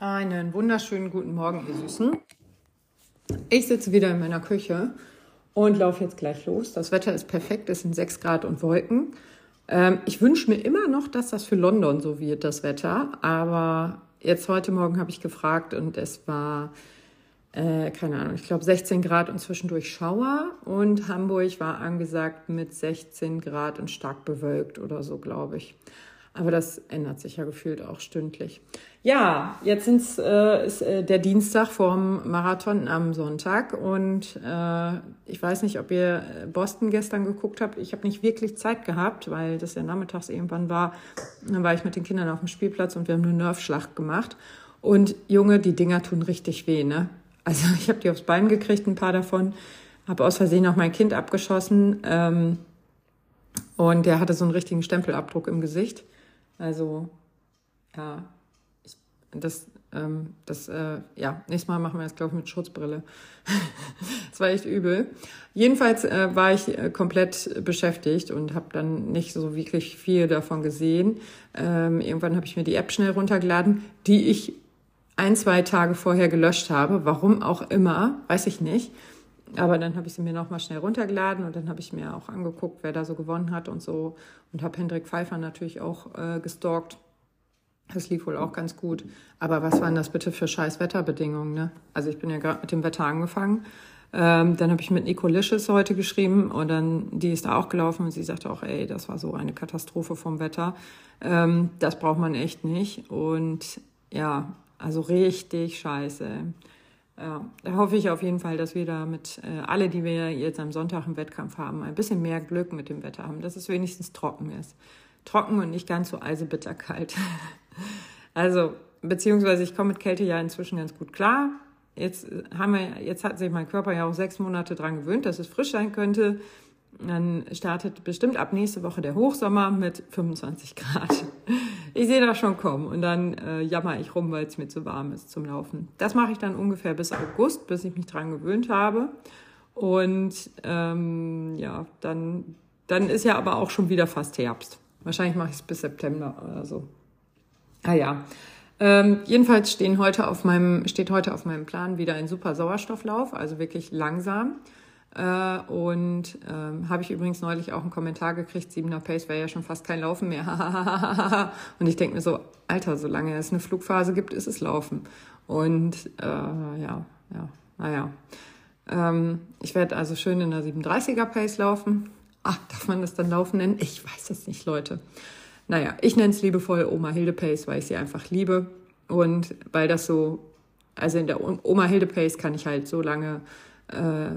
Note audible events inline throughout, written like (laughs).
Einen wunderschönen guten Morgen, ihr Süßen. Ich sitze wieder in meiner Küche und laufe jetzt gleich los. Das Wetter ist perfekt, es sind 6 Grad und Wolken. Ähm, ich wünsche mir immer noch, dass das für London so wird, das Wetter. Aber jetzt heute Morgen habe ich gefragt und es war, äh, keine Ahnung, ich glaube 16 Grad und zwischendurch Schauer. Und Hamburg war angesagt mit 16 Grad und stark bewölkt oder so, glaube ich. Aber das ändert sich ja gefühlt auch stündlich. Ja, jetzt sind's, äh, ist äh, der Dienstag vorm Marathon am Sonntag und äh, ich weiß nicht, ob ihr Boston gestern geguckt habt. Ich habe nicht wirklich Zeit gehabt, weil das ja nachmittags irgendwann war. Dann war ich mit den Kindern auf dem Spielplatz und wir haben eine Nerfschlacht gemacht. Und Junge, die Dinger tun richtig weh, ne? Also (laughs) ich habe die aufs Bein gekriegt, ein paar davon. Habe aus Versehen auch mein Kind abgeschossen ähm, und der hatte so einen richtigen Stempelabdruck im Gesicht. Also ja, ich, das, ähm, das, äh, ja, nächstes Mal machen wir das, glaube ich, mit Schutzbrille. (laughs) das war echt übel. Jedenfalls äh, war ich äh, komplett beschäftigt und habe dann nicht so wirklich viel davon gesehen. Ähm, irgendwann habe ich mir die App schnell runtergeladen, die ich ein, zwei Tage vorher gelöscht habe. Warum auch immer, weiß ich nicht. Aber dann habe ich sie mir nochmal schnell runtergeladen und dann habe ich mir auch angeguckt, wer da so gewonnen hat und so. Und habe Hendrik Pfeiffer natürlich auch äh, gestalkt. Das lief wohl auch ganz gut. Aber was waren das bitte für scheiß Wetterbedingungen? Ne? Also ich bin ja gerade mit dem Wetter angefangen. Ähm, dann habe ich mit Nico Lisches heute geschrieben und dann, die ist da auch gelaufen und sie sagte auch, ey, das war so eine Katastrophe vom Wetter. Ähm, das braucht man echt nicht. Und ja, also richtig scheiße. Ja, da hoffe ich auf jeden Fall, dass wir da mit äh, alle, die wir jetzt am Sonntag im Wettkampf haben, ein bisschen mehr Glück mit dem Wetter haben, dass es wenigstens trocken ist. Trocken und nicht ganz so eisebitterkalt. (laughs) also, beziehungsweise ich komme mit Kälte ja inzwischen ganz gut klar. Jetzt haben wir, jetzt hat sich mein Körper ja auch sechs Monate dran gewöhnt, dass es frisch sein könnte. Dann startet bestimmt ab nächste Woche der Hochsommer mit 25 Grad. Ich sehe das schon kommen und dann äh, jammer ich rum, weil es mir zu warm ist zum Laufen. Das mache ich dann ungefähr bis August, bis ich mich dran gewöhnt habe. Und ähm, ja, dann, dann ist ja aber auch schon wieder fast Herbst. Wahrscheinlich mache ich es bis September oder so. Ah ja. Ähm, jedenfalls stehen heute auf meinem, steht heute auf meinem Plan wieder ein super Sauerstofflauf, also wirklich langsam. Äh, und ähm, habe ich übrigens neulich auch einen Kommentar gekriegt, siebener Pace wäre ja schon fast kein Laufen mehr. (laughs) und ich denke mir so, Alter, solange es eine Flugphase gibt, ist es Laufen. Und äh, ja, ja, naja. Ähm, ich werde also schön in der 37er Pace laufen. Ach, darf man das dann Laufen nennen? Ich weiß es nicht, Leute. Naja, ich nenne es liebevoll Oma Hilde Pace, weil ich sie einfach liebe. Und weil das so, also in der Oma Hilde Pace kann ich halt so lange äh,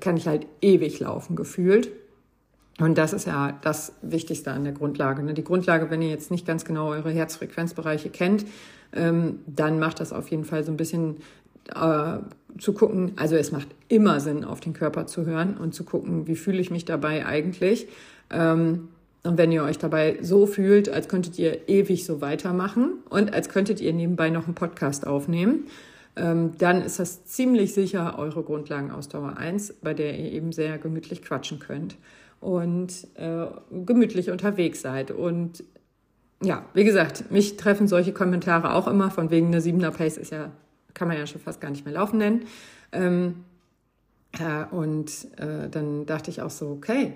kann ich halt ewig laufen gefühlt. Und das ist ja das Wichtigste an der Grundlage. Ne? Die Grundlage, wenn ihr jetzt nicht ganz genau eure Herzfrequenzbereiche kennt, ähm, dann macht das auf jeden Fall so ein bisschen äh, zu gucken. Also es macht immer Sinn, auf den Körper zu hören und zu gucken, wie fühle ich mich dabei eigentlich. Ähm, und wenn ihr euch dabei so fühlt, als könntet ihr ewig so weitermachen und als könntet ihr nebenbei noch einen Podcast aufnehmen, dann ist das ziemlich sicher eure Grundlagenausdauer 1, bei der ihr eben sehr gemütlich quatschen könnt und äh, gemütlich unterwegs seid. Und ja, wie gesagt, mich treffen solche Kommentare auch immer, von wegen eine 7er Pace ist ja, kann man ja schon fast gar nicht mehr laufen nennen. Ähm, äh, und äh, dann dachte ich auch so, okay,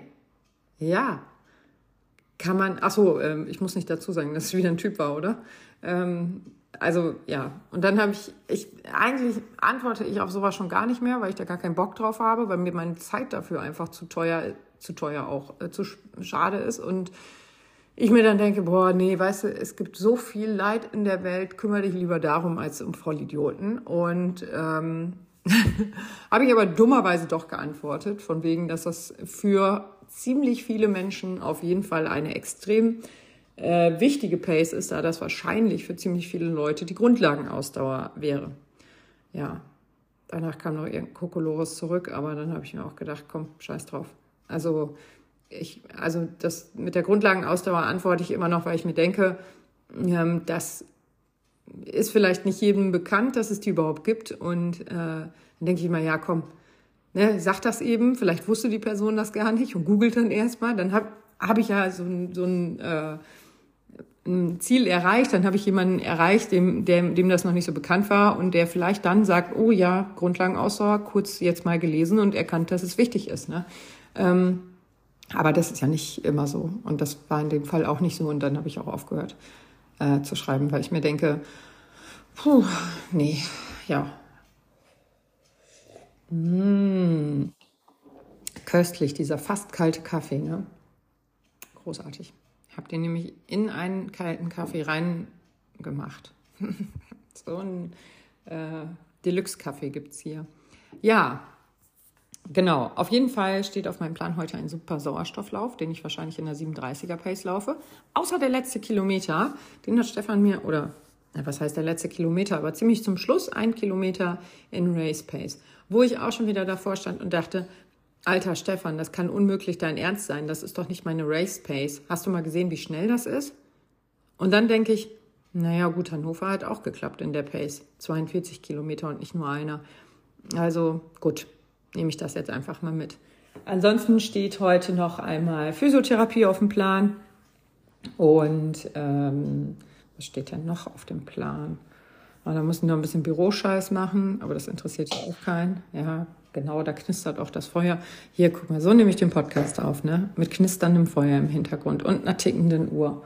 ja, kann man, ach so, äh, ich muss nicht dazu sagen, dass es wieder ein Typ war, oder? Ähm, also ja, und dann habe ich, ich, eigentlich antworte ich auf sowas schon gar nicht mehr, weil ich da gar keinen Bock drauf habe, weil mir meine Zeit dafür einfach zu teuer, zu teuer auch, äh, zu schade ist und ich mir dann denke, boah, nee, weißt du, es gibt so viel Leid in der Welt, kümmere dich lieber darum als um Vollidioten. Und ähm, (laughs) habe ich aber dummerweise doch geantwortet, von wegen, dass das für ziemlich viele Menschen auf jeden Fall eine extrem äh, wichtige Pace ist, da das wahrscheinlich für ziemlich viele Leute die Grundlagenausdauer wäre. Ja, danach kam noch irgendein Kokolores zurück, aber dann habe ich mir auch gedacht, komm, scheiß drauf. Also ich, also das mit der Grundlagenausdauer antworte ich immer noch, weil ich mir denke, ähm, das ist vielleicht nicht jedem bekannt, dass es die überhaupt gibt. Und äh, dann denke ich immer, ja, komm, ne, sag das eben. Vielleicht wusste die Person das gar nicht und googelt dann erstmal. Dann habe hab ich ja so, so ein äh, ein Ziel erreicht, dann habe ich jemanden erreicht, dem, dem, dem das noch nicht so bekannt war und der vielleicht dann sagt, oh ja, Grundlagenausdauer, kurz jetzt mal gelesen und erkannt, dass es wichtig ist. Ne? Ähm, aber das ist ja nicht immer so und das war in dem Fall auch nicht so und dann habe ich auch aufgehört äh, zu schreiben, weil ich mir denke, puh, nee, ja. Mmh. Köstlich, dieser fast kalte Kaffee, ne? Großartig. Ich habe den nämlich in einen kalten Kaffee reingemacht. (laughs) so ein äh, Deluxe-Kaffee gibt es hier. Ja, genau. Auf jeden Fall steht auf meinem Plan heute ein super Sauerstofflauf, den ich wahrscheinlich in der 37er Pace laufe. Außer der letzte Kilometer, den hat Stefan mir, oder was heißt der letzte Kilometer, aber ziemlich zum Schluss ein Kilometer in Race Pace, wo ich auch schon wieder davor stand und dachte, Alter Stefan, das kann unmöglich dein Ernst sein. Das ist doch nicht meine Race Pace. Hast du mal gesehen, wie schnell das ist? Und dann denke ich, naja, gut, Hannover hat auch geklappt in der Pace. 42 Kilometer und nicht nur einer. Also gut, nehme ich das jetzt einfach mal mit. Ansonsten steht heute noch einmal Physiotherapie auf dem Plan. Und ähm, was steht denn noch auf dem Plan? Oh, da müssen wir noch ein bisschen Büroscheiß machen, aber das interessiert ja auch keinen. Ja, genau, da knistert auch das Feuer. Hier, guck mal, so nehme ich den Podcast auf, ne? Mit knisterndem Feuer im Hintergrund und einer tickenden Uhr.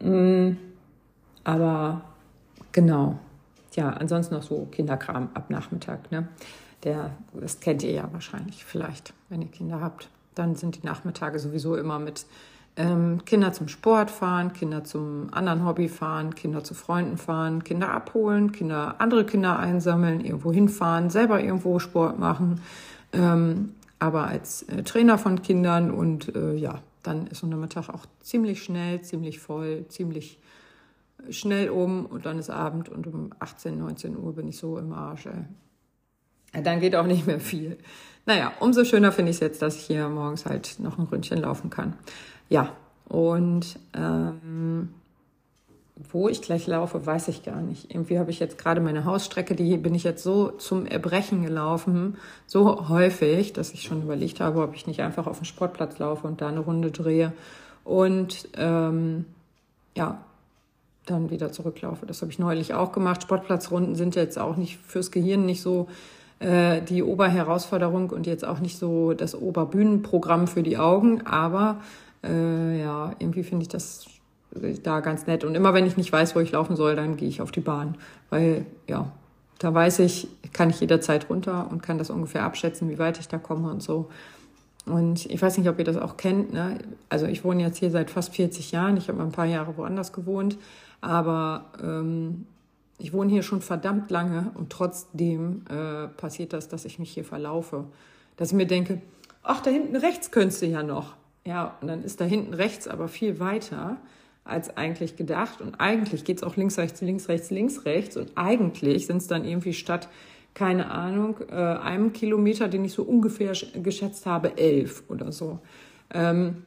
Mm, aber genau. Ja, ansonsten noch so Kinderkram ab Nachmittag, ne? Der, das kennt ihr ja wahrscheinlich vielleicht, wenn ihr Kinder habt. Dann sind die Nachmittage sowieso immer mit ähm, Kinder zum Sport fahren, Kinder zum anderen Hobby fahren, Kinder zu Freunden fahren, Kinder abholen, Kinder, andere Kinder einsammeln, irgendwo hinfahren, selber irgendwo Sport machen. Ähm, aber als äh, Trainer von Kindern und äh, ja, dann ist so ein Mittag auch ziemlich schnell, ziemlich voll, ziemlich schnell um und dann ist Abend und um 18, 19 Uhr bin ich so im Arsch. Ey. Dann geht auch nicht mehr viel. Naja, umso schöner finde ich es jetzt, dass ich hier morgens halt noch ein Ründchen laufen kann. Ja, und ähm, wo ich gleich laufe, weiß ich gar nicht. Irgendwie habe ich jetzt gerade meine Hausstrecke, die bin ich jetzt so zum Erbrechen gelaufen, so häufig, dass ich schon überlegt habe, ob ich nicht einfach auf den Sportplatz laufe und da eine Runde drehe und ähm, ja, dann wieder zurücklaufe. Das habe ich neulich auch gemacht. Sportplatzrunden sind jetzt auch nicht fürs Gehirn nicht so äh, die Oberherausforderung und jetzt auch nicht so das Oberbühnenprogramm für die Augen, aber äh, ja, irgendwie finde ich das da ganz nett. Und immer wenn ich nicht weiß, wo ich laufen soll, dann gehe ich auf die Bahn. Weil, ja, da weiß ich, kann ich jederzeit runter und kann das ungefähr abschätzen, wie weit ich da komme und so. Und ich weiß nicht, ob ihr das auch kennt. Ne? Also ich wohne jetzt hier seit fast 40 Jahren. Ich habe mal ein paar Jahre woanders gewohnt. Aber ähm, ich wohne hier schon verdammt lange und trotzdem äh, passiert das, dass ich mich hier verlaufe. Dass ich mir denke, ach, da hinten rechts könntest du ja noch. Ja, und dann ist da hinten rechts aber viel weiter als eigentlich gedacht. Und eigentlich geht's auch links, rechts, links, rechts, links, rechts. Und eigentlich sind es dann irgendwie statt, keine Ahnung, äh, einem Kilometer, den ich so ungefähr geschätzt habe, elf oder so. Ähm,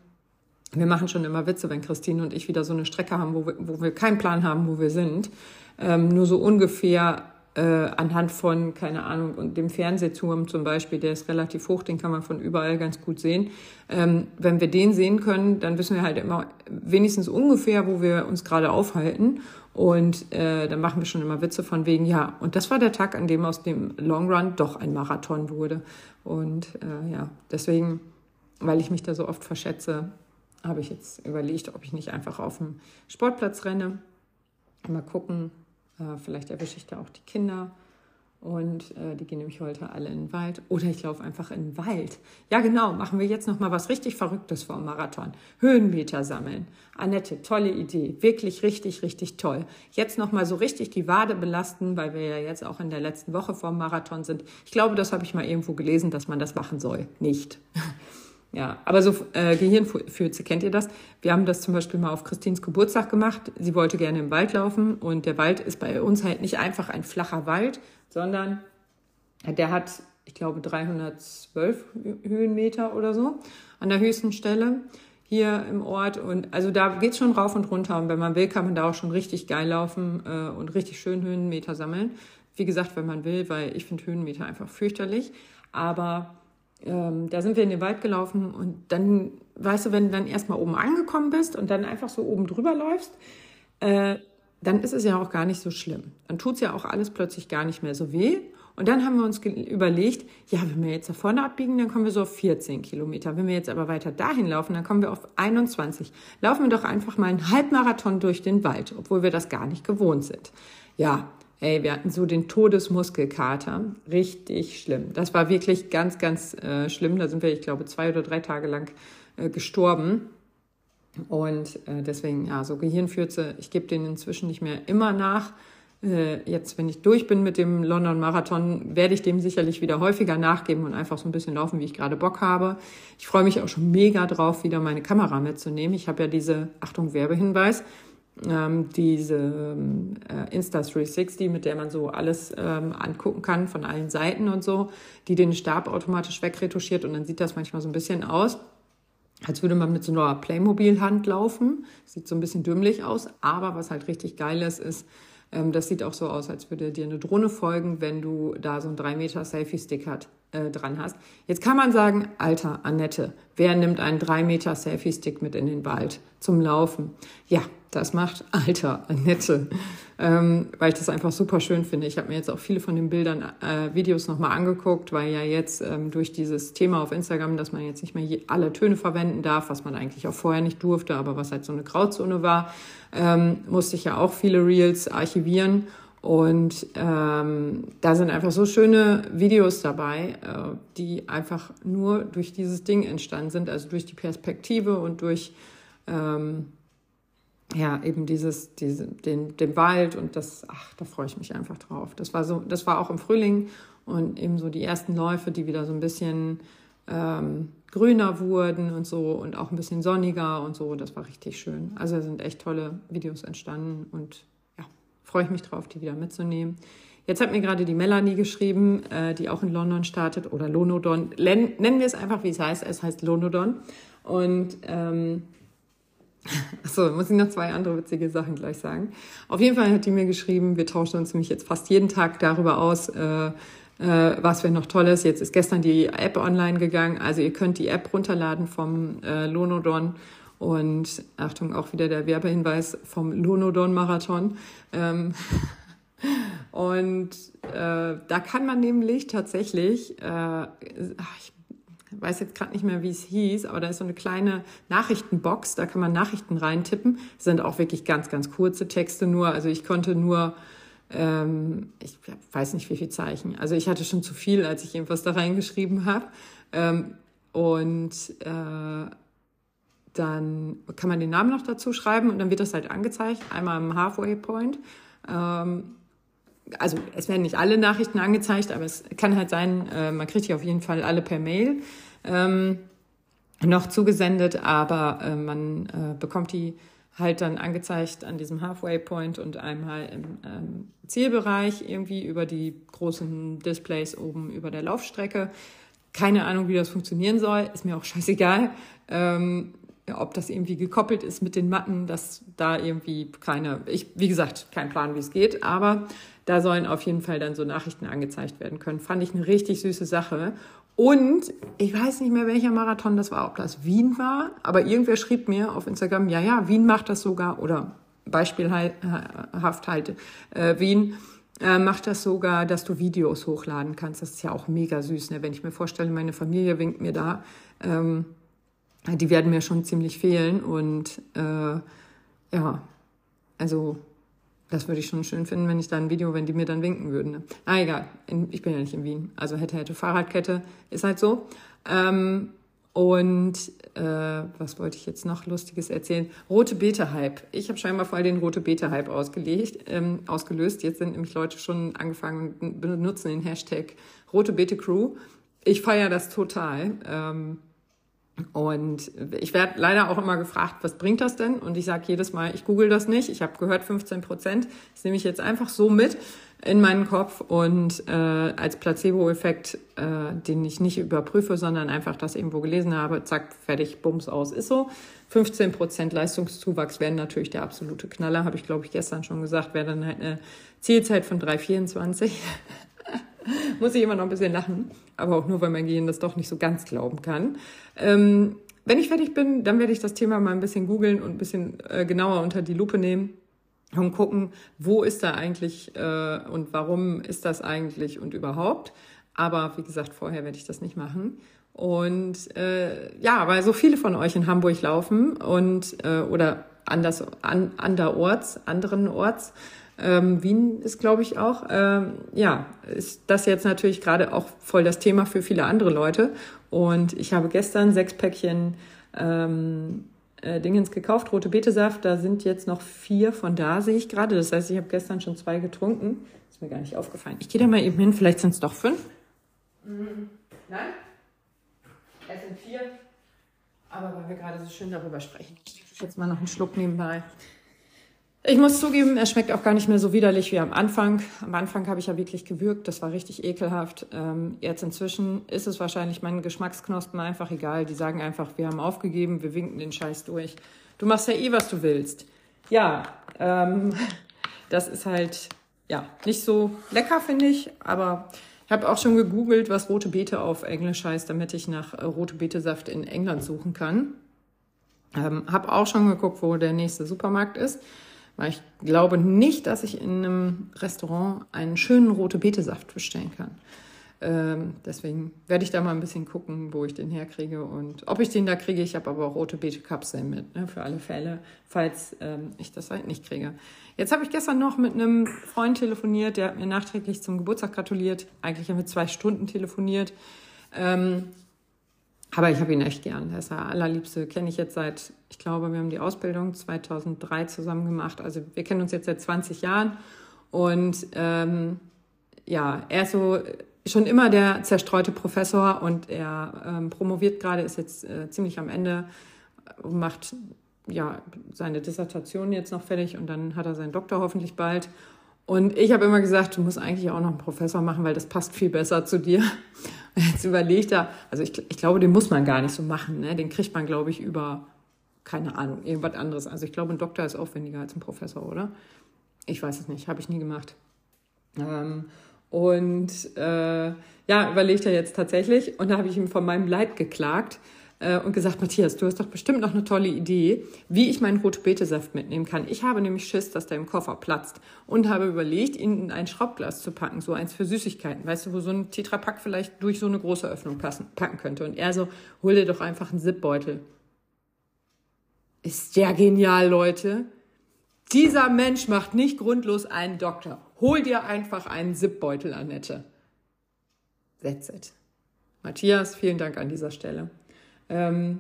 wir machen schon immer Witze, wenn Christine und ich wieder so eine Strecke haben, wo wir, wo wir keinen Plan haben, wo wir sind. Ähm, nur so ungefähr äh, anhand von, keine Ahnung, und dem Fernsehturm zum Beispiel, der ist relativ hoch, den kann man von überall ganz gut sehen. Ähm, wenn wir den sehen können, dann wissen wir halt immer wenigstens ungefähr, wo wir uns gerade aufhalten. Und äh, dann machen wir schon immer Witze von wegen, ja, und das war der Tag, an dem aus dem Long Run doch ein Marathon wurde. Und äh, ja, deswegen, weil ich mich da so oft verschätze, habe ich jetzt überlegt, ob ich nicht einfach auf dem Sportplatz renne. Mal gucken, äh, vielleicht erwische ich da auch die Kinder. Und äh, die gehen nämlich heute alle in den Wald. Oder ich laufe einfach in den Wald. Ja, genau, machen wir jetzt nochmal was richtig Verrücktes vor dem Marathon. Höhenmeter sammeln. Annette, tolle Idee. Wirklich richtig, richtig toll. Jetzt nochmal so richtig die Wade belasten, weil wir ja jetzt auch in der letzten Woche vor dem Marathon sind. Ich glaube, das habe ich mal irgendwo gelesen, dass man das machen soll. Nicht. (laughs) Ja, aber so äh, Gehirnfürze, kennt ihr das? Wir haben das zum Beispiel mal auf Christins Geburtstag gemacht. Sie wollte gerne im Wald laufen und der Wald ist bei uns halt nicht einfach ein flacher Wald, sondern der hat, ich glaube, 312 Höhenmeter oder so an der höchsten Stelle hier im Ort. Und also da geht's schon rauf und runter. Und wenn man will, kann man da auch schon richtig geil laufen äh, und richtig schön Höhenmeter sammeln. Wie gesagt, wenn man will, weil ich finde Höhenmeter einfach fürchterlich. Aber ähm, da sind wir in den Wald gelaufen und dann, weißt du, wenn du dann erstmal oben angekommen bist und dann einfach so oben drüber läufst, äh, dann ist es ja auch gar nicht so schlimm. Dann tut es ja auch alles plötzlich gar nicht mehr so weh. Und dann haben wir uns überlegt, ja, wenn wir jetzt da vorne abbiegen, dann kommen wir so auf 14 Kilometer. Wenn wir jetzt aber weiter dahin laufen, dann kommen wir auf 21. Laufen wir doch einfach mal einen Halbmarathon durch den Wald, obwohl wir das gar nicht gewohnt sind. Ja, ey, wir hatten so den Todesmuskelkater. Richtig schlimm. Das war wirklich ganz, ganz äh, schlimm. Da sind wir, ich glaube, zwei oder drei Tage lang äh, gestorben. Und äh, deswegen, ja, so Gehirnfürze, ich gebe denen inzwischen nicht mehr immer nach. Äh, jetzt, wenn ich durch bin mit dem London Marathon, werde ich dem sicherlich wieder häufiger nachgeben und einfach so ein bisschen laufen, wie ich gerade Bock habe. Ich freue mich auch schon mega drauf, wieder meine Kamera mitzunehmen. Ich habe ja diese, Achtung, Werbehinweis, ähm, diese ähm, äh, Insta360, mit der man so alles ähm, angucken kann von allen Seiten und so, die den Stab automatisch wegretuschiert und dann sieht das manchmal so ein bisschen aus als würde man mit so einer Playmobil-Hand laufen. Sieht so ein bisschen dümmlich aus, aber was halt richtig geil ist, ist, ähm, das sieht auch so aus, als würde dir eine Drohne folgen, wenn du da so einen 3 Meter Selfie-Stick hat, äh, dran hast. Jetzt kann man sagen, Alter, Annette, wer nimmt einen 3 Meter Selfie-Stick mit in den Wald zum Laufen? Ja, das macht Alter, Annette, ähm, weil ich das einfach super schön finde. Ich habe mir jetzt auch viele von den Bildern, äh, Videos nochmal angeguckt, weil ja jetzt ähm, durch dieses Thema auf Instagram, dass man jetzt nicht mehr alle Töne verwenden darf, was man eigentlich auch vorher nicht durfte, aber was halt so eine Grauzone war, ähm, musste ich ja auch viele Reels archivieren. Und ähm, da sind einfach so schöne Videos dabei, äh, die einfach nur durch dieses Ding entstanden sind, also durch die Perspektive und durch ähm, ja, eben dieses, diese, den, den Wald und das, ach, da freue ich mich einfach drauf. Das war so, das war auch im Frühling und eben so die ersten Läufe, die wieder so ein bisschen ähm, grüner wurden und so und auch ein bisschen sonniger und so. Das war richtig schön. Also sind echt tolle Videos entstanden und freue ich mich drauf, die wieder mitzunehmen. Jetzt hat mir gerade die Melanie geschrieben, äh, die auch in London startet oder Lonodon. Nennen wir es einfach, wie es heißt. Es heißt Lonodon. Und ähm, (laughs) Achso, muss ich noch zwei andere witzige Sachen gleich sagen. Auf jeden Fall hat die mir geschrieben, wir tauschen uns nämlich jetzt fast jeden Tag darüber aus, äh, äh, was wir noch Tolles. Jetzt ist gestern die App online gegangen. Also ihr könnt die App runterladen vom äh, Lonodon und Achtung, auch wieder der Werbehinweis vom Lonodon Marathon. Ähm, (laughs) und äh, da kann man nämlich tatsächlich, äh, ich weiß jetzt gerade nicht mehr, wie es hieß, aber da ist so eine kleine Nachrichtenbox, da kann man Nachrichten reintippen. Das sind auch wirklich ganz, ganz kurze Texte nur. Also ich konnte nur, ähm, ich weiß nicht, wie viel Zeichen. Also ich hatte schon zu viel, als ich irgendwas da reingeschrieben habe. Ähm, und äh, dann kann man den Namen noch dazu schreiben und dann wird das halt angezeigt, einmal im Halfway Point. Ähm, also es werden nicht alle Nachrichten angezeigt, aber es kann halt sein, äh, man kriegt die auf jeden Fall alle per Mail ähm, noch zugesendet, aber äh, man äh, bekommt die halt dann angezeigt an diesem Halfway Point und einmal im ähm, Zielbereich irgendwie über die großen Displays oben über der Laufstrecke. Keine Ahnung, wie das funktionieren soll, ist mir auch scheißegal. Ähm, ob das irgendwie gekoppelt ist mit den Matten, dass da irgendwie keine, ich, wie gesagt, kein Plan, wie es geht, aber da sollen auf jeden Fall dann so Nachrichten angezeigt werden können. Fand ich eine richtig süße Sache. Und ich weiß nicht mehr, welcher Marathon das war, ob das Wien war, aber irgendwer schrieb mir auf Instagram, ja, ja, Wien macht das sogar, oder beispielhaft halt, äh, Wien äh, macht das sogar, dass du Videos hochladen kannst. Das ist ja auch mega süß, ne? wenn ich mir vorstelle, meine Familie winkt mir da. Ähm, die werden mir schon ziemlich fehlen und äh, ja, also das würde ich schon schön finden, wenn ich da ein Video, wenn die mir dann winken würden. Ne? Ah, egal. ich bin ja nicht in Wien. Also hätte, hätte Fahrradkette. Ist halt so. Ähm, und äh, was wollte ich jetzt noch Lustiges erzählen? Rote Beete-Hype. Ich habe scheinbar voll den Rote Beete-Hype ausgelegt, ähm, ausgelöst. Jetzt sind nämlich Leute schon angefangen und benutzen den Hashtag Rote Beete Crew. Ich feiere das total. Ähm, und ich werde leider auch immer gefragt, was bringt das denn? Und ich sage jedes Mal, ich google das nicht. Ich habe gehört 15 Prozent. Das nehme ich jetzt einfach so mit in meinen Kopf und äh, als Placebo-Effekt, äh, den ich nicht überprüfe, sondern einfach das irgendwo gelesen habe, zack, fertig, bums aus, ist so. 15 Prozent Leistungszuwachs werden natürlich der absolute Knaller, habe ich glaube ich gestern schon gesagt, wäre dann halt eine Zielzeit von 3,24. (laughs) Muss ich immer noch ein bisschen lachen, aber auch nur, weil mein Gehirn das doch nicht so ganz glauben kann. Ähm, wenn ich fertig bin, dann werde ich das Thema mal ein bisschen googeln und ein bisschen äh, genauer unter die Lupe nehmen. und gucken, wo ist da eigentlich äh, und warum ist das eigentlich und überhaupt. Aber wie gesagt, vorher werde ich das nicht machen. Und äh, ja, weil so viele von euch in Hamburg laufen und äh, oder anders an, anderorts, anderen Orts. Ähm, Wien ist, glaube ich, auch. Ähm, ja, ist das jetzt natürlich gerade auch voll das Thema für viele andere Leute. Und ich habe gestern sechs Päckchen ähm, äh, Dingens gekauft, rote Betesaft. Da sind jetzt noch vier von da, sehe ich gerade. Das heißt, ich habe gestern schon zwei getrunken. Ist mir gar nicht aufgefallen. Ich gehe da mal eben hin, vielleicht sind es doch fünf. Mhm. Nein? Es sind vier. Aber weil wir gerade so schön darüber sprechen, ich jetzt mal noch einen Schluck nebenbei. Ich muss zugeben, er schmeckt auch gar nicht mehr so widerlich wie am Anfang. Am Anfang habe ich ja wirklich gewürgt, das war richtig ekelhaft. Ähm, jetzt inzwischen ist es wahrscheinlich meinen Geschmacksknospen einfach egal. Die sagen einfach, wir haben aufgegeben, wir winken den Scheiß durch. Du machst ja eh, was du willst. Ja, ähm, (laughs) das ist halt ja nicht so lecker, finde ich, aber ich habe auch schon gegoogelt, was rote Beete auf Englisch heißt, damit ich nach äh, rote Beete-Saft in England suchen kann. Ähm, habe auch schon geguckt, wo der nächste Supermarkt ist. Weil ich glaube nicht, dass ich in einem Restaurant einen schönen rote Betesaft bestellen kann. Ähm, deswegen werde ich da mal ein bisschen gucken, wo ich den herkriege und ob ich den da kriege. Ich habe aber auch rote Beete-Kapseln mit, ne, für alle Fälle, falls ähm, ich das halt nicht kriege. Jetzt habe ich gestern noch mit einem Freund telefoniert, der hat mir nachträglich zum Geburtstag gratuliert. Eigentlich haben wir zwei Stunden telefoniert. Ähm, aber ich habe ihn echt gern. Der ist der allerliebste. Kenne ich jetzt seit, ich glaube, wir haben die Ausbildung 2003 zusammen gemacht. Also wir kennen uns jetzt seit 20 Jahren. Und ähm, ja, er ist so schon immer der zerstreute Professor und er ähm, promoviert gerade, ist jetzt äh, ziemlich am Ende, macht ja seine Dissertation jetzt noch fertig und dann hat er seinen Doktor hoffentlich bald. Und ich habe immer gesagt, du musst eigentlich auch noch einen Professor machen, weil das passt viel besser zu dir. (laughs) Jetzt überlegt er, also ich, ich glaube, den muss man gar nicht so machen. Ne? Den kriegt man, glaube ich, über, keine Ahnung, irgendwas anderes. Also ich glaube, ein Doktor ist aufwendiger als ein Professor, oder? Ich weiß es nicht, habe ich nie gemacht. Ähm, und äh, ja, überlegt er jetzt tatsächlich. Und da habe ich ihm von meinem Leid geklagt, und gesagt, Matthias, du hast doch bestimmt noch eine tolle Idee, wie ich meinen rote Betesaft mitnehmen kann. Ich habe nämlich Schiss, dass der im Koffer platzt und habe überlegt, ihn in ein Schraubglas zu packen, so eins für Süßigkeiten. Weißt du, wo so ein Tetrapack vielleicht durch so eine große Öffnung passen, packen könnte. Und er so, hol dir doch einfach einen Zipbeutel. Ist ja genial, Leute. Dieser Mensch macht nicht grundlos einen Doktor. Hol dir einfach einen Zipbeutel, Annette. That's it. Matthias, vielen Dank an dieser Stelle. Ähm,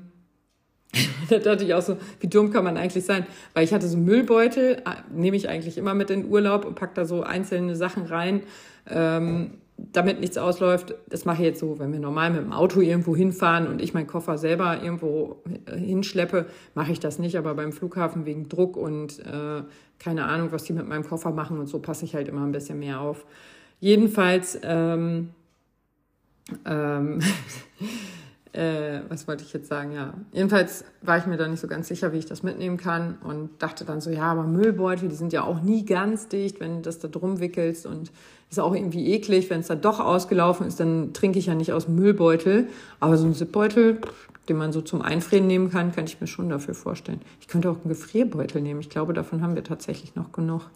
(laughs) da dachte ich auch so, wie dumm kann man eigentlich sein? Weil ich hatte so Müllbeutel, äh, nehme ich eigentlich immer mit in Urlaub und pack da so einzelne Sachen rein, ähm, damit nichts ausläuft. Das mache ich jetzt so, wenn wir normal mit dem Auto irgendwo hinfahren und ich meinen Koffer selber irgendwo äh, hinschleppe, mache ich das nicht. Aber beim Flughafen wegen Druck und äh, keine Ahnung, was die mit meinem Koffer machen und so passe ich halt immer ein bisschen mehr auf. Jedenfalls, ähm, ähm, (laughs) äh, was wollte ich jetzt sagen? Ja, jedenfalls war ich mir da nicht so ganz sicher, wie ich das mitnehmen kann und dachte dann so, ja, aber Müllbeutel, die sind ja auch nie ganz dicht, wenn du das da drum wickelst und ist auch irgendwie eklig, wenn es da doch ausgelaufen ist, dann trinke ich ja nicht aus Müllbeutel, aber so ein Zipbeutel, den man so zum Einfrieren nehmen kann, kann ich mir schon dafür vorstellen. Ich könnte auch einen Gefrierbeutel nehmen. Ich glaube, davon haben wir tatsächlich noch genug.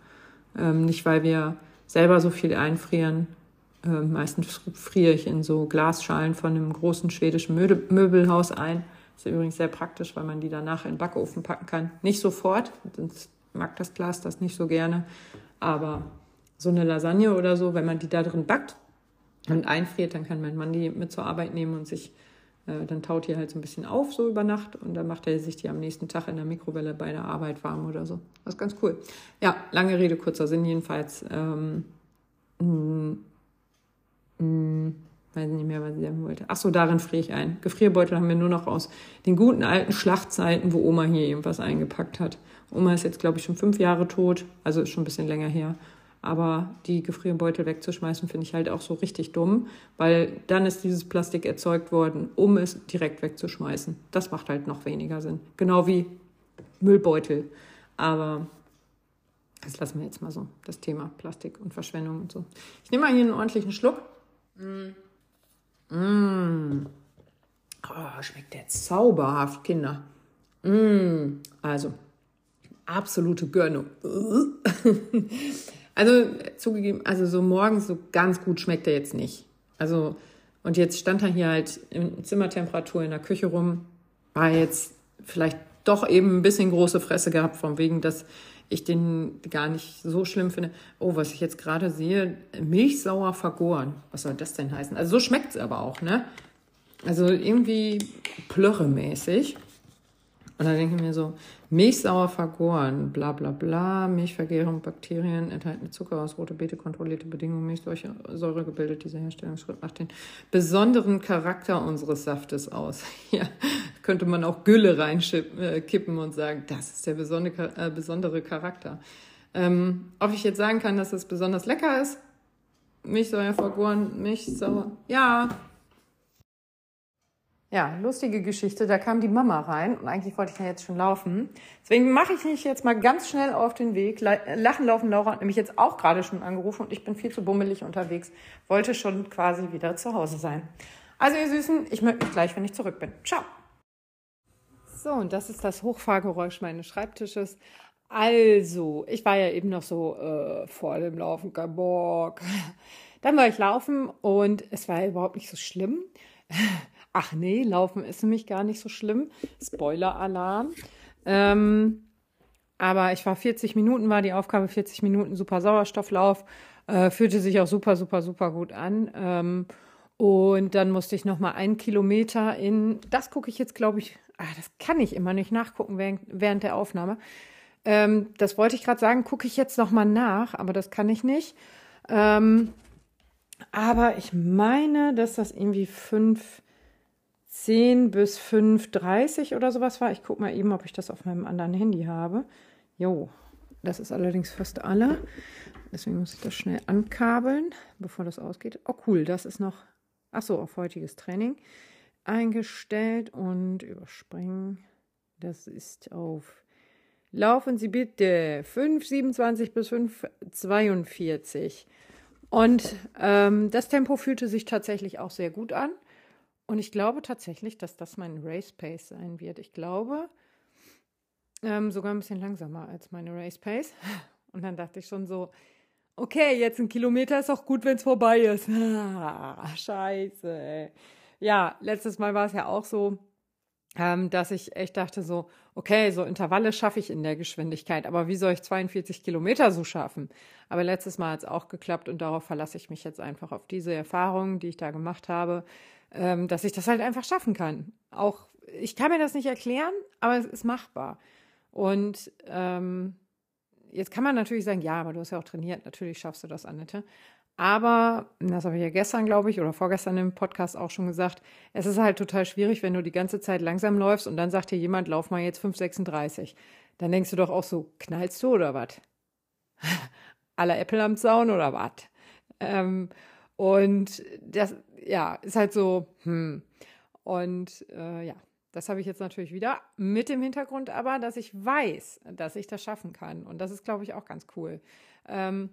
Ähm, nicht, weil wir selber so viel einfrieren, äh, meistens friere ich in so Glasschalen von einem großen schwedischen Möbelhaus ein. Ist ja übrigens sehr praktisch, weil man die danach in den Backofen packen kann. Nicht sofort, sonst mag das Glas das nicht so gerne. Aber so eine Lasagne oder so, wenn man die da drin backt und einfriert, dann kann mein Mann die mit zur Arbeit nehmen und sich, äh, dann taut die halt so ein bisschen auf, so über Nacht. Und dann macht er sich die am nächsten Tag in der Mikrowelle bei der Arbeit warm oder so. Das ist ganz cool. Ja, lange Rede, kurzer Sinn jedenfalls. Ähm, hm, weiß nicht mehr, was ich sagen wollte. Ach so, darin friere ich ein. Gefrierbeutel haben wir nur noch aus den guten alten Schlachtzeiten, wo Oma hier irgendwas eingepackt hat. Oma ist jetzt, glaube ich, schon fünf Jahre tot, also ist schon ein bisschen länger her. Aber die Gefrierbeutel wegzuschmeißen, finde ich halt auch so richtig dumm, weil dann ist dieses Plastik erzeugt worden, um es direkt wegzuschmeißen. Das macht halt noch weniger Sinn. Genau wie Müllbeutel. Aber das lassen wir jetzt mal so, das Thema Plastik und Verschwendung und so. Ich nehme mal hier einen ordentlichen Schluck. Mm. Mm. Oh, schmeckt der zauberhaft, Kinder. Mm. Also, absolute Gönnung. (laughs) also zugegeben, also so morgens so ganz gut schmeckt er jetzt nicht. Also und jetzt stand er hier halt in Zimmertemperatur in der Küche rum, war jetzt vielleicht doch eben ein bisschen große Fresse gehabt, von wegen, dass ich den gar nicht so schlimm finde. Oh, was ich jetzt gerade sehe, milchsauer vergoren. Was soll das denn heißen? Also so schmeckt es aber auch, ne? Also irgendwie plörremäßig. Und dann denke ich mir so, milchsauer vergoren, bla bla bla, Milchvergärung, Bakterien, enthaltene Zucker aus rote Beete, kontrollierte Bedingungen, Milchsäure gebildet. Dieser Herstellungsschritt macht den besonderen Charakter unseres Saftes aus. (laughs) ja, könnte man auch Gülle reinkippen äh, und sagen, das ist der besondere, äh, besondere Charakter. Ähm, ob ich jetzt sagen kann, dass es besonders lecker ist? Milchsäure vergoren, Milchsauer. Ja, ja, lustige Geschichte. Da kam die Mama rein und eigentlich wollte ich ja jetzt schon laufen. Deswegen mache ich mich jetzt mal ganz schnell auf den Weg. Lachen, laufen, Laura hat nämlich jetzt auch gerade schon angerufen und ich bin viel zu bummelig unterwegs. Wollte schon quasi wieder zu Hause sein. Also ihr Süßen, ich melde mich gleich, wenn ich zurück bin. Ciao. So, und das ist das Hochfahrgeräusch meines Schreibtisches. Also, ich war ja eben noch so äh, vor dem Laufen, kein Bock. (laughs) Dann war ich laufen und es war überhaupt nicht so schlimm. (laughs) Ach nee, Laufen ist nämlich gar nicht so schlimm. Spoiler-Alarm. Ähm, aber ich war 40 Minuten, war die Aufgabe 40 Minuten super Sauerstofflauf. Äh, fühlte sich auch super, super, super gut an. Ähm, und dann musste ich noch mal einen Kilometer in, das gucke ich jetzt, glaube ich, ah, das kann ich immer nicht nachgucken während, während der Aufnahme. Ähm, das wollte ich gerade sagen, gucke ich jetzt noch mal nach, aber das kann ich nicht. Ähm, aber ich meine, dass das irgendwie fünf 10 bis 5.30 oder sowas war. Ich gucke mal eben, ob ich das auf meinem anderen Handy habe. Jo, das ist allerdings fast alle. Deswegen muss ich das schnell ankabeln, bevor das ausgeht. Oh cool, das ist noch, ach so, auf heutiges Training eingestellt und überspringen. Das ist auf Laufen Sie bitte 5,27 bis 5,42. Und ähm, das Tempo fühlte sich tatsächlich auch sehr gut an. Und ich glaube tatsächlich, dass das mein Race Pace sein wird. Ich glaube ähm, sogar ein bisschen langsamer als meine Race Pace. (laughs) Und dann dachte ich schon so, okay, jetzt ein Kilometer ist auch gut, wenn es vorbei ist. (laughs) Ah, scheiße. Ja, letztes Mal war es ja auch so, ähm, dass ich echt dachte so, okay, so Intervalle schaffe ich in der Geschwindigkeit, aber wie soll ich 42 Kilometer so schaffen? Aber letztes Mal hat es auch geklappt und darauf verlasse ich mich jetzt einfach auf diese Erfahrungen, die ich da gemacht habe ähm, dass ich das halt einfach schaffen kann. Auch ich kann mir das nicht erklären, aber es ist machbar. Und ähm, jetzt kann man natürlich sagen, ja, aber du hast ja auch trainiert, natürlich schaffst du das, Annette. Aber, das habe ich ja gestern, glaube ich, oder vorgestern im Podcast auch schon gesagt, es ist halt total schwierig, wenn du die ganze Zeit langsam läufst und dann sagt dir jemand, lauf mal jetzt 5,36. Dann denkst du doch auch so, knallst du oder was? (laughs) Aller Äpfel am Zaun oder was? Ähm, und das, ja, ist halt so, hm. Und äh, ja, das habe ich jetzt natürlich wieder mit dem Hintergrund aber, dass ich weiß, dass ich das schaffen kann. Und das ist, glaube ich, auch ganz cool. Ähm,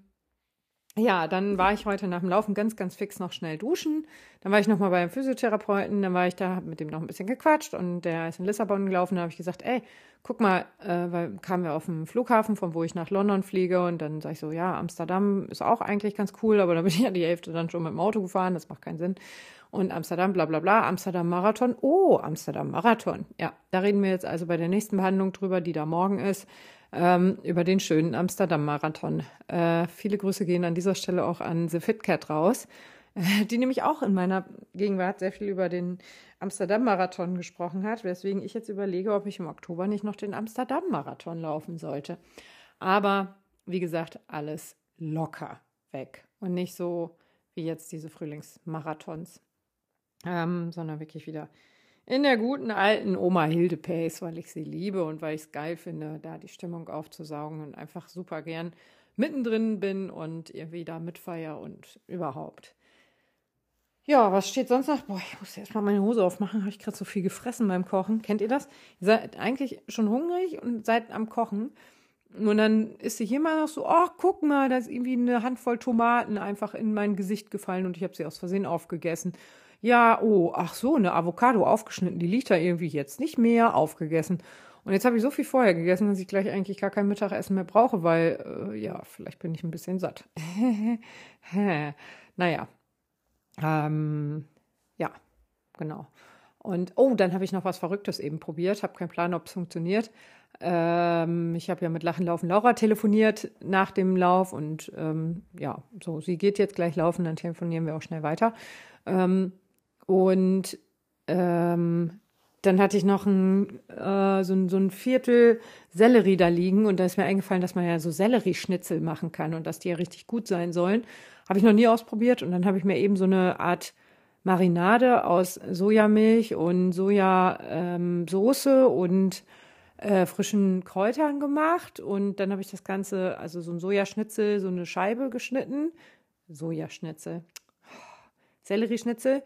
ja, dann war ich heute nach dem Laufen ganz, ganz fix noch schnell duschen. Dann war ich nochmal beim Physiotherapeuten, dann war ich da, hab mit dem noch ein bisschen gequatscht und der ist in Lissabon gelaufen. Da habe ich gesagt, ey, guck mal, äh, weil kamen wir auf dem Flughafen, von wo ich nach London fliege und dann sage ich so, ja, Amsterdam ist auch eigentlich ganz cool, aber da bin ich ja die Hälfte dann schon mit dem Auto gefahren, das macht keinen Sinn. Und Amsterdam, bla bla bla, Amsterdam Marathon. Oh, Amsterdam Marathon. Ja, da reden wir jetzt also bei der nächsten Behandlung drüber, die da morgen ist ähm, über den schönen Amsterdam-Marathon. Äh, viele Grüße gehen an dieser Stelle auch an The Fit Cat raus, äh, (laughs) die nämlich auch in meiner Gegenwart sehr viel über den Amsterdam-Marathon gesprochen hat, weswegen ich jetzt überlege, ob ich im Oktober nicht noch den Amsterdam-Marathon laufen sollte. Aber wie gesagt, alles locker weg und nicht so wie jetzt diese Frühlingsmarathons, ähm, sondern wirklich wieder in der guten alten Oma Hilde Pace, weil ich sie liebe und weil ich es geil finde, da die Stimmung aufzusaugen und einfach super gern mittendrin bin und irgendwie da mitfeier und überhaupt. Ja, was steht sonst noch? Boah, ich muss erstmal meine Hose aufmachen. Habe ich gerade so viel gefressen beim Kochen. Kennt ihr das? Ihr seid eigentlich schon hungrig und seid am Kochen. Und dann ist sie hier mal noch so, ach, guck mal, da ist irgendwie eine Handvoll Tomaten einfach in mein Gesicht gefallen und ich habe sie aus Versehen aufgegessen. Ja, oh, ach so, eine Avocado aufgeschnitten, die liegt da irgendwie jetzt nicht mehr aufgegessen. Und jetzt habe ich so viel vorher gegessen, dass ich gleich eigentlich gar kein Mittagessen mehr brauche, weil, äh, ja, vielleicht bin ich ein bisschen satt. (laughs) naja. Ähm, ja, genau. Und oh, dann habe ich noch was Verrücktes eben probiert. Habe keinen Plan, ob es funktioniert. Ähm, ich habe ja mit Lachen Laufen Laura telefoniert nach dem Lauf und ähm, ja, so, sie geht jetzt gleich laufen, dann telefonieren wir auch schnell weiter. Ähm, und ähm, dann hatte ich noch ein, äh, so, ein, so ein Viertel Sellerie da liegen und da ist mir eingefallen, dass man ja so Sellerieschnitzel machen kann und dass die ja richtig gut sein sollen. Habe ich noch nie ausprobiert und dann habe ich mir eben so eine Art Marinade aus Sojamilch und Sojasauce ähm, und äh, frischen Kräutern gemacht und dann habe ich das Ganze, also so ein Sojaschnitzel, so eine Scheibe geschnitten. Sojaschnitzel. Sellerieschnitzel.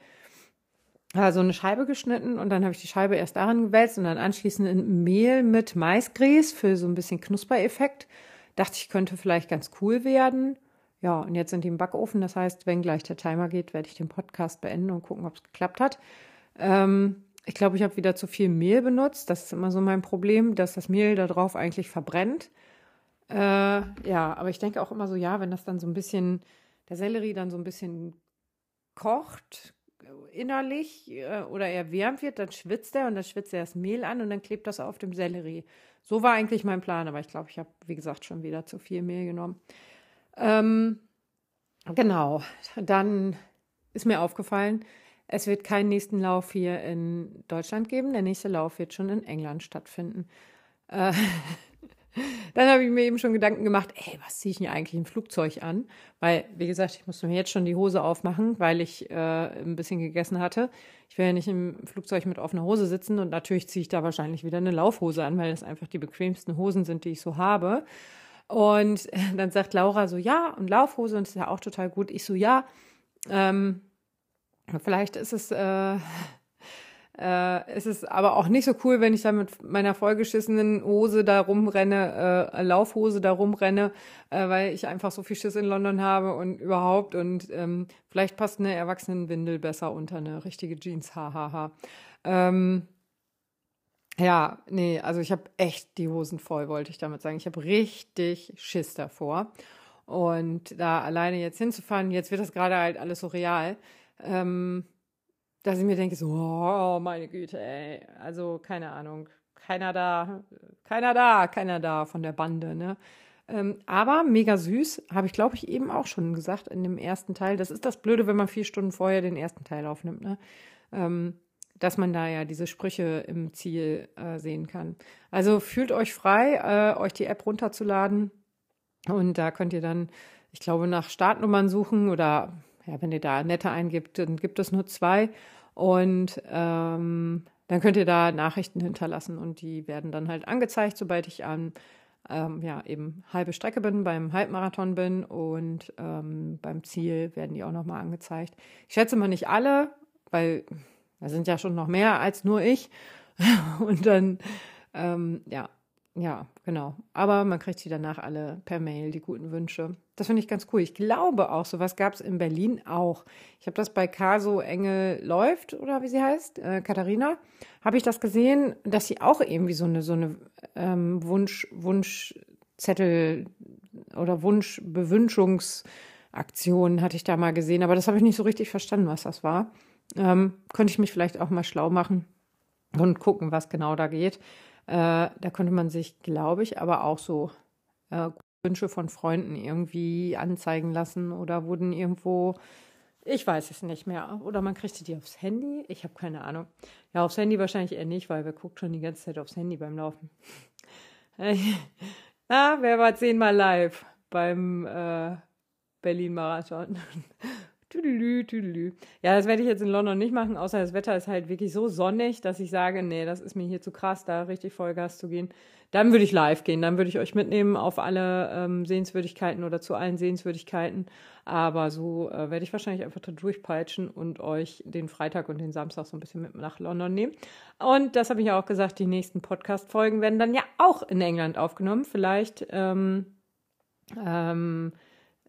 Also eine Scheibe geschnitten und dann habe ich die Scheibe erst darin gewälzt und dann anschließend in Mehl mit Maisgrieß für so ein bisschen Knuspereffekt. Dachte ich, könnte vielleicht ganz cool werden. Ja, und jetzt sind die im Backofen. Das heißt, wenn gleich der Timer geht, werde ich den Podcast beenden und gucken, ob es geklappt hat. Ähm, ich glaube, ich habe wieder zu viel Mehl benutzt. Das ist immer so mein Problem, dass das Mehl da drauf eigentlich verbrennt. Äh, ja, aber ich denke auch immer so, ja, wenn das dann so ein bisschen, der Sellerie dann so ein bisschen kocht innerlich äh, oder er wärmt wird, dann schwitzt er und dann schwitzt er das Mehl an und dann klebt das auf dem Sellerie. So war eigentlich mein Plan, aber ich glaube, ich habe, wie gesagt, schon wieder zu viel Mehl genommen. Ähm, genau, dann ist mir aufgefallen, es wird keinen nächsten Lauf hier in Deutschland geben. Der nächste Lauf wird schon in England stattfinden. Äh, (laughs) dann habe ich mir eben schon Gedanken gemacht, ey, was ziehe ich denn eigentlich im Flugzeug an? Weil, wie gesagt, ich musste mir jetzt schon die Hose aufmachen, weil ich äh, ein bisschen gegessen hatte. Ich will ja nicht im Flugzeug mit offener Hose sitzen und natürlich ziehe ich da wahrscheinlich wieder eine Laufhose an, weil das einfach die bequemsten Hosen sind, die ich so habe. Und (laughs) dann sagt Laura so, ja, und Laufhose, und ist ja auch total gut. Ich so, ja, ähm, Vielleicht ist es, äh, äh, ist es aber auch nicht so cool, wenn ich da mit meiner vollgeschissenen Hose da rumrenne, äh, Laufhose da rumrenne, äh, weil ich einfach so viel Schiss in London habe und überhaupt. Und ähm, vielleicht passt eine Erwachsenenwindel besser unter eine richtige Jeans, hahaha. Ähm, ja, nee, also ich habe echt die Hosen voll, wollte ich damit sagen. Ich habe richtig Schiss davor. Und da alleine jetzt hinzufahren, jetzt wird das gerade halt alles so real ähm, dass ich mir denke, so, oh, meine Güte, ey. Also, keine Ahnung. Keiner da, keiner da, keiner da von der Bande, ne? Ähm, aber mega süß, habe ich, glaube ich, eben auch schon gesagt in dem ersten Teil. Das ist das Blöde, wenn man vier Stunden vorher den ersten Teil aufnimmt, ne? Ähm, dass man da ja diese Sprüche im Ziel äh, sehen kann. Also fühlt euch frei, äh, euch die App runterzuladen. Und da könnt ihr dann, ich glaube, nach Startnummern suchen oder ja, wenn ihr da nette eingibt, dann gibt es nur zwei. Und ähm, dann könnt ihr da Nachrichten hinterlassen und die werden dann halt angezeigt, sobald ich an ähm, ja, eben halbe Strecke bin, beim Halbmarathon bin und ähm, beim Ziel werden die auch nochmal angezeigt. Ich schätze mal nicht alle, weil da sind ja schon noch mehr als nur ich. (laughs) und dann, ähm, ja, ja, genau. Aber man kriegt sie danach alle per Mail, die guten Wünsche. Das finde ich ganz cool. Ich glaube auch, sowas gab es in Berlin auch. Ich habe das bei Caso Engel läuft, oder wie sie heißt, äh, Katharina, habe ich das gesehen, dass sie auch irgendwie so eine, so eine ähm, Wunsch, Wunschzettel oder Wunschbewünschungsaktion hatte ich da mal gesehen. Aber das habe ich nicht so richtig verstanden, was das war. Ähm, könnte ich mich vielleicht auch mal schlau machen und gucken, was genau da geht. Äh, da könnte man sich, glaube ich, aber auch so äh, Wünsche von Freunden irgendwie anzeigen lassen oder wurden irgendwo, ich weiß es nicht mehr. Oder man kriegte die aufs Handy. Ich habe keine Ahnung. Ja, aufs Handy wahrscheinlich eher nicht, weil wir guckt schon die ganze Zeit aufs Handy beim Laufen. Na, (laughs) wer war zehnmal live beim äh, Berlin-Marathon? Tüdelü, tüdelü. Ja, das werde ich jetzt in London nicht machen, außer das Wetter ist halt wirklich so sonnig, dass ich sage, nee, das ist mir hier zu krass, da richtig Vollgas zu gehen. Dann würde ich live gehen, dann würde ich euch mitnehmen auf alle ähm, Sehenswürdigkeiten oder zu allen Sehenswürdigkeiten. Aber so äh, werde ich wahrscheinlich einfach da durchpeitschen und euch den Freitag und den Samstag so ein bisschen mit nach London nehmen. Und das habe ich ja auch gesagt, die nächsten Podcast-Folgen werden dann ja auch in England aufgenommen. Vielleicht ähm, ähm,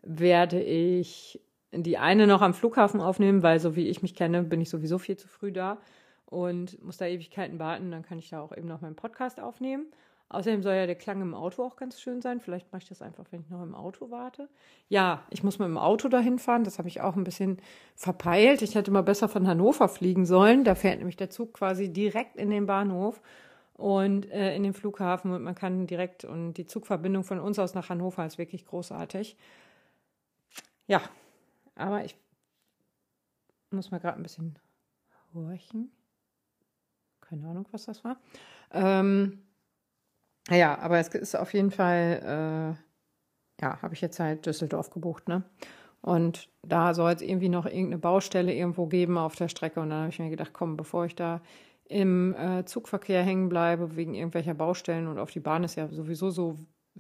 werde ich die eine noch am Flughafen aufnehmen, weil so wie ich mich kenne, bin ich sowieso viel zu früh da. und muss da Ewigkeiten warten. Dann kann ich da auch eben noch meinen Podcast aufnehmen. Außerdem soll ja der Klang im Auto auch ganz schön sein. Vielleicht mache ich das einfach, wenn ich noch im Auto warte. Ja, ich muss mit dem Auto dahin fahren. Das habe ich auch ein bisschen verpeilt. Ich hätte mal besser von Hannover fliegen sollen. Da fährt nämlich der Zug quasi direkt in den Bahnhof und äh, in den Flughafen und man kann direkt und die Zugverbindung von uns aus nach Hannover ist wirklich großartig. Ja, aber ich muss mal gerade ein bisschen horchen. Keine Ahnung, was das war. Ähm, ja, aber es ist auf jeden Fall, äh, ja, habe ich jetzt halt Düsseldorf gebucht, ne? Und da soll es irgendwie noch irgendeine Baustelle irgendwo geben auf der Strecke. Und dann habe ich mir gedacht, komm, bevor ich da im äh, Zugverkehr hängen bleibe wegen irgendwelcher Baustellen und auf die Bahn ist ja sowieso so,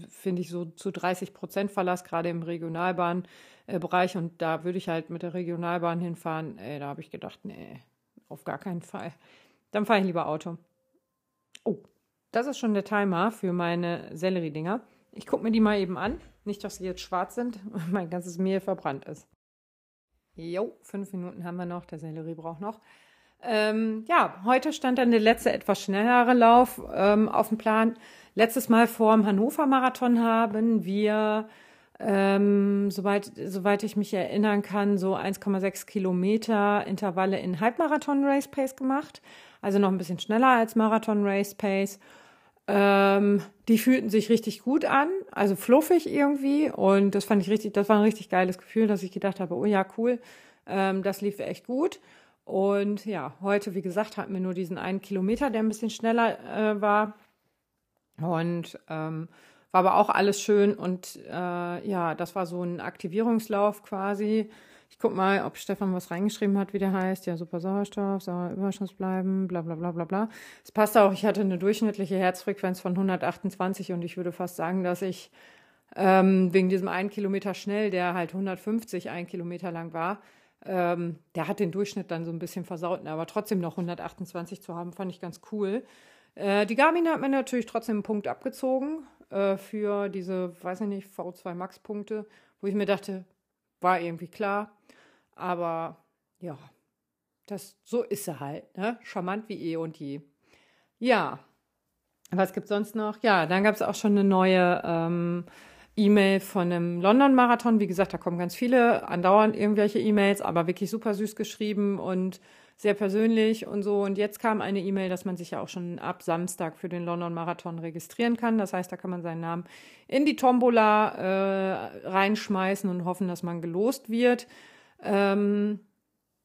finde ich, so zu 30 Prozent Verlass, gerade im Regionalbahnbereich. und da würde ich halt mit der Regionalbahn hinfahren. Ey, da habe ich gedacht, nee, auf gar keinen Fall. Dann fahre ich lieber Auto. Oh, das ist schon der Timer für meine Sellerie-Dinger. Ich gucke mir die mal eben an. Nicht, dass sie jetzt schwarz sind und (laughs) mein ganzes Mehl verbrannt ist. Jo, fünf Minuten haben wir noch. Der Sellerie braucht noch. Ähm, ja, heute stand dann der letzte etwas schnellere Lauf ähm, auf dem Plan. Letztes Mal vor dem Hannover-Marathon haben wir, ähm, soweit, soweit ich mich erinnern kann, so 1,6 Kilometer Intervalle in Halbmarathon-Race-Pace gemacht. Also noch ein bisschen schneller als Marathon-Race-Pace. Ähm, die fühlten sich richtig gut an, also fluffig irgendwie. Und das fand ich richtig, das war ein richtig geiles Gefühl, dass ich gedacht habe, oh ja, cool, ähm, das lief echt gut. Und ja, heute, wie gesagt, hatten wir nur diesen einen Kilometer, der ein bisschen schneller äh, war. Und ähm, war aber auch alles schön. Und äh, ja, das war so ein Aktivierungslauf quasi guck mal, ob Stefan was reingeschrieben hat, wie der heißt. Ja, super Sauerstoff, sauer Überschuss bleiben, bla bla bla bla bla. Es passt auch, ich hatte eine durchschnittliche Herzfrequenz von 128 und ich würde fast sagen, dass ich ähm, wegen diesem einen Kilometer schnell, der halt 150 ein Kilometer lang war, ähm, der hat den Durchschnitt dann so ein bisschen versaut, aber trotzdem noch 128 zu haben, fand ich ganz cool. Äh, die Garmin hat mir natürlich trotzdem einen Punkt abgezogen äh, für diese, weiß ich nicht, V2 Max Punkte, wo ich mir dachte, war irgendwie klar. Aber ja, das, so ist sie halt, ne? Charmant wie eh und je. Ja. Was gibt's sonst noch? Ja, dann gab es auch schon eine neue ähm, E-Mail von einem London-Marathon. Wie gesagt, da kommen ganz viele, andauernd irgendwelche E-Mails, aber wirklich super süß geschrieben und sehr persönlich und so. Und jetzt kam eine E-Mail, dass man sich ja auch schon ab Samstag für den London-Marathon registrieren kann. Das heißt, da kann man seinen Namen in die Tombola äh, reinschmeißen und hoffen, dass man gelost wird. Ähm,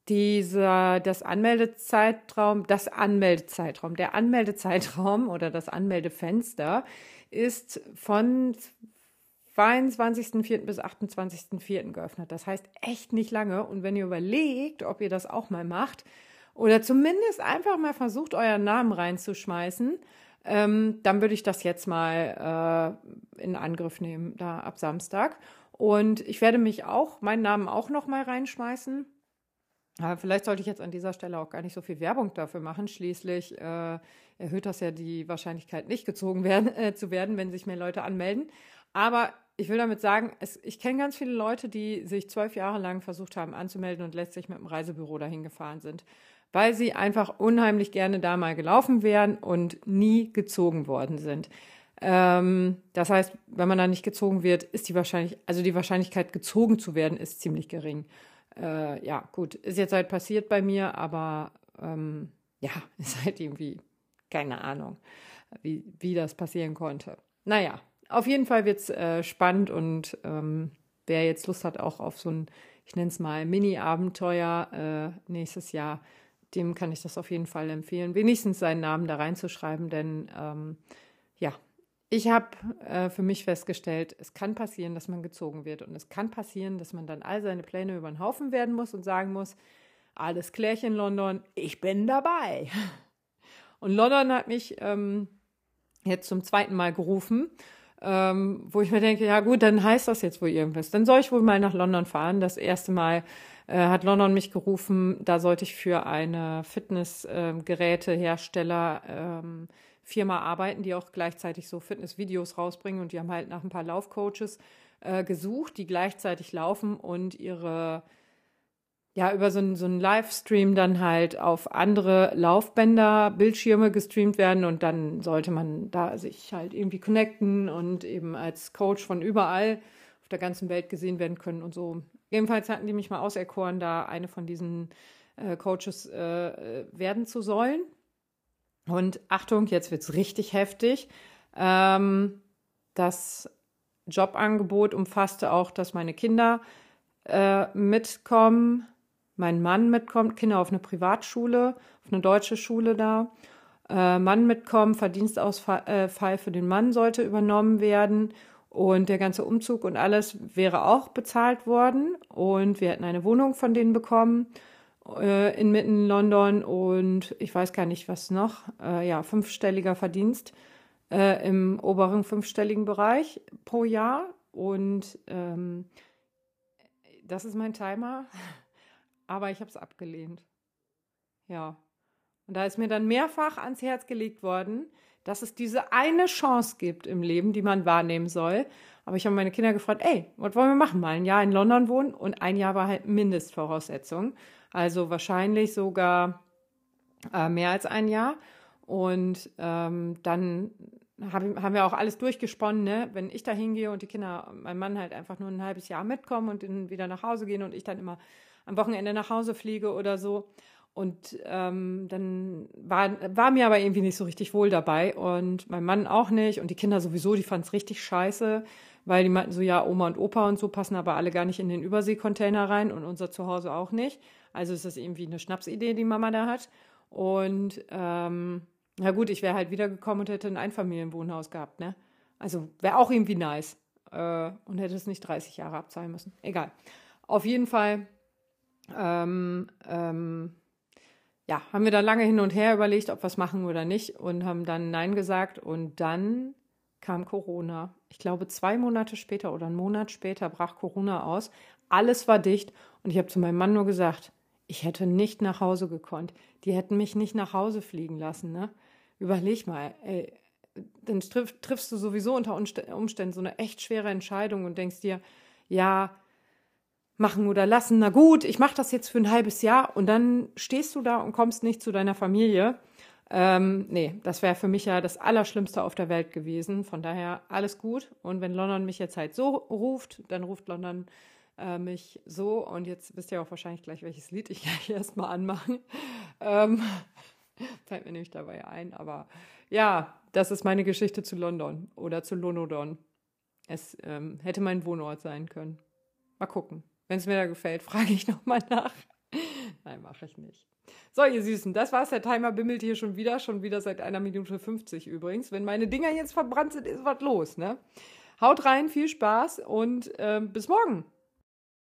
dieser, das Anmeldezeitraum, das Anmeldezeitraum, der Anmeldezeitraum oder das Anmeldefenster ist von 22.04. bis 28.04. geöffnet. Das heißt echt nicht lange. Und wenn ihr überlegt, ob ihr das auch mal macht oder zumindest einfach mal versucht, euren Namen reinzuschmeißen, ähm, dann würde ich das jetzt mal äh, in Angriff nehmen, da ab Samstag. Und ich werde mich auch, meinen Namen auch noch mal reinschmeißen. Aber vielleicht sollte ich jetzt an dieser Stelle auch gar nicht so viel Werbung dafür machen. Schließlich äh, erhöht das ja die Wahrscheinlichkeit, nicht gezogen werden, äh, zu werden, wenn sich mehr Leute anmelden. Aber ich will damit sagen, es, ich kenne ganz viele Leute, die sich zwölf Jahre lang versucht haben anzumelden und letztlich mit dem Reisebüro dahin gefahren sind, weil sie einfach unheimlich gerne da mal gelaufen wären und nie gezogen worden sind. Ähm, das heißt, wenn man da nicht gezogen wird, ist die Wahrscheinlichkeit, also die Wahrscheinlichkeit, gezogen zu werden, ist ziemlich gering. Äh, ja, gut, ist jetzt halt passiert bei mir, aber ähm, ja, (laughs) ist halt irgendwie keine Ahnung, wie, wie das passieren konnte. Naja, auf jeden Fall wird's äh, spannend und ähm, wer jetzt Lust hat, auch auf so ein, ich nenne es mal, Mini-Abenteuer äh, nächstes Jahr, dem kann ich das auf jeden Fall empfehlen, wenigstens seinen Namen da reinzuschreiben, denn ähm, ja, ich habe äh, für mich festgestellt, es kann passieren, dass man gezogen wird und es kann passieren, dass man dann all seine Pläne über den Haufen werden muss und sagen muss, alles klärchen London, ich bin dabei. (laughs) Und London hat mich ähm, jetzt zum zweiten Mal gerufen, ähm, wo ich mir denke, ja gut, dann heißt das jetzt wohl irgendwas. Dann soll ich wohl mal nach London fahren. Das erste Mal äh, hat London mich gerufen, da sollte ich für eine Fitnessgerätehersteller ähm, Firma arbeiten, die auch gleichzeitig so Fitnessvideos rausbringen und die haben halt nach ein paar Laufcoaches äh, gesucht, die gleichzeitig laufen und ihre ja, über so einen, so einen Livestream dann halt auf andere Laufbänder, Bildschirme gestreamt werden und dann sollte man da sich halt irgendwie connecten und eben als Coach von überall auf der ganzen Welt gesehen werden können und so. Jedenfalls hatten die mich mal auserkoren, da eine von diesen äh, Coaches äh, werden zu sollen. Und Achtung, jetzt wird's richtig heftig. Ähm, das Jobangebot umfasste auch, dass meine Kinder äh, mitkommen mein Mann mitkommt, Kinder auf eine Privatschule, auf eine deutsche Schule da. Äh, Mann mitkommen, Verdienstausfall äh, für den Mann sollte übernommen werden. Und der ganze Umzug und alles wäre auch bezahlt worden. Und wir hätten eine Wohnung von denen bekommen äh, inmitten London. Und ich weiß gar nicht was noch, äh, ja, fünfstelliger Verdienst äh, im oberen fünfstelligen Bereich pro Jahr. Und ähm, das ist mein Timer aber ich habe es abgelehnt. Ja. Und da ist mir dann mehrfach ans Herz gelegt worden, dass es diese eine Chance gibt im Leben, die man wahrnehmen soll. Aber ich habe meine Kinder gefragt, ey, was wollen wir machen? Mal ein Jahr in London wohnen und ein Jahr war halt Mindestvoraussetzung. Also wahrscheinlich sogar äh, mehr als ein Jahr. Und ähm, dann hab, haben wir auch alles durchgesponnen, ne? Wenn ich da hingehe und die Kinder, mein Mann halt einfach nur ein halbes Jahr mitkommen und dann wieder nach Hause gehen und ich dann immer am Wochenende nach Hause fliege oder so. Und ähm, dann war, war mir aber irgendwie nicht so richtig wohl dabei und mein Mann auch nicht und die Kinder sowieso, die fanden es richtig scheiße, weil die meinten so, ja, Oma und Opa und so passen aber alle gar nicht in den Überseekontainer rein und unser Zuhause auch nicht. Also ist das irgendwie eine Schnapsidee, die Mama da hat. Und ähm, na gut, ich wäre halt wiedergekommen und hätte ein Einfamilienwohnhaus gehabt, ne? Also wäre auch irgendwie nice. Äh, und hätte es nicht 30 Jahre abzahlen müssen. Egal. Auf jeden Fall ähm, ähm, ja, haben wir dann lange hin und her überlegt, ob wir es machen oder nicht und haben dann Nein gesagt und dann kam Corona. Ich glaube, zwei Monate später oder einen Monat später brach Corona aus. Alles war dicht und ich habe zu meinem Mann nur gesagt, ich hätte nicht nach Hause gekonnt. Die hätten mich nicht nach Hause fliegen lassen. Ne? Überleg mal, ey, dann triff, triffst du sowieso unter Umständen so eine echt schwere Entscheidung und denkst dir, ja, machen oder lassen. Na gut, ich mache das jetzt für ein halbes Jahr und dann stehst du da und kommst nicht zu deiner Familie. Ähm, nee, das wäre für mich ja das Allerschlimmste auf der Welt gewesen. Von daher alles gut. Und wenn London mich jetzt halt so ruft, dann ruft London äh, mich so. Und jetzt wisst ihr auch wahrscheinlich gleich, welches Lied ich (laughs) gleich erstmal anmache. Ähm, (laughs) fällt mir nämlich dabei ein. Aber ja, das ist meine Geschichte zu London oder zu Lonodon. Es ähm, hätte mein Wohnort sein können. Mal gucken. Wenn es mir da gefällt, (laughs) frage ich nochmal nach. Nein, mache ich nicht. So, ihr Süßen, das war's. Der Timer bimmelt hier schon wieder, schon wieder seit einer Minute 50 übrigens. Wenn meine Dinger jetzt verbrannt sind, ist was los, ne? Haut rein, viel Spaß und äh, bis morgen.